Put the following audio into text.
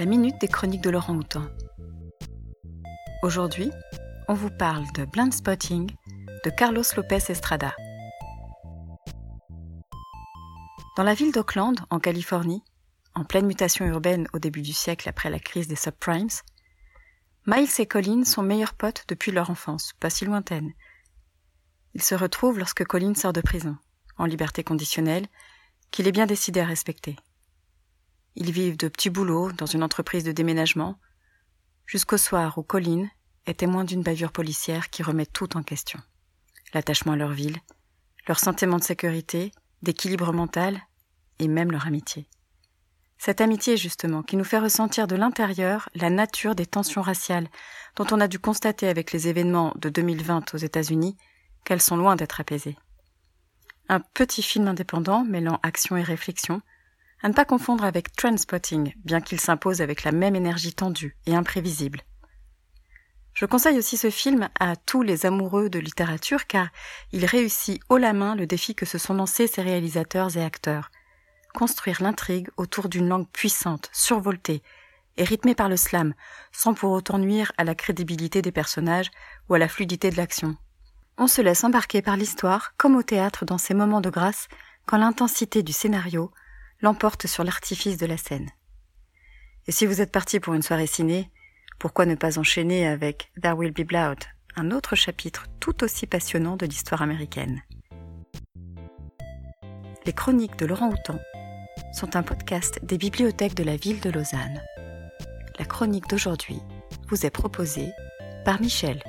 la minute des chroniques de Laurent Houtan. Aujourd'hui, on vous parle de Blind Spotting de Carlos Lopez Estrada. Dans la ville d'Oakland, en Californie, en pleine mutation urbaine au début du siècle après la crise des subprimes, Miles et Colin sont meilleurs potes depuis leur enfance, pas si lointaine. Ils se retrouvent lorsque Colin sort de prison, en liberté conditionnelle, qu'il est bien décidé à respecter. Ils vivent de petits boulots dans une entreprise de déménagement, jusqu'au soir où Colin est témoin d'une bavure policière qui remet tout en question. L'attachement à leur ville, leur sentiment de sécurité, d'équilibre mental et même leur amitié. Cette amitié, justement, qui nous fait ressentir de l'intérieur la nature des tensions raciales dont on a dû constater avec les événements de 2020 aux États-Unis qu'elles sont loin d'être apaisées. Un petit film indépendant mêlant action et réflexion, à ne pas confondre avec Transpotting, bien qu'il s'impose avec la même énergie tendue et imprévisible. Je conseille aussi ce film à tous les amoureux de littérature car il réussit haut la main le défi que se sont lancés ses réalisateurs et acteurs. Construire l'intrigue autour d'une langue puissante, survoltée et rythmée par le slam, sans pour autant nuire à la crédibilité des personnages ou à la fluidité de l'action. On se laisse embarquer par l'histoire comme au théâtre dans ces moments de grâce quand l'intensité du scénario l'emporte sur l'artifice de la scène. Et si vous êtes parti pour une soirée ciné, pourquoi ne pas enchaîner avec There Will Be Blood, un autre chapitre tout aussi passionnant de l'histoire américaine Les chroniques de Laurent Houtan sont un podcast des bibliothèques de la ville de Lausanne. La chronique d'aujourd'hui vous est proposée par Michel.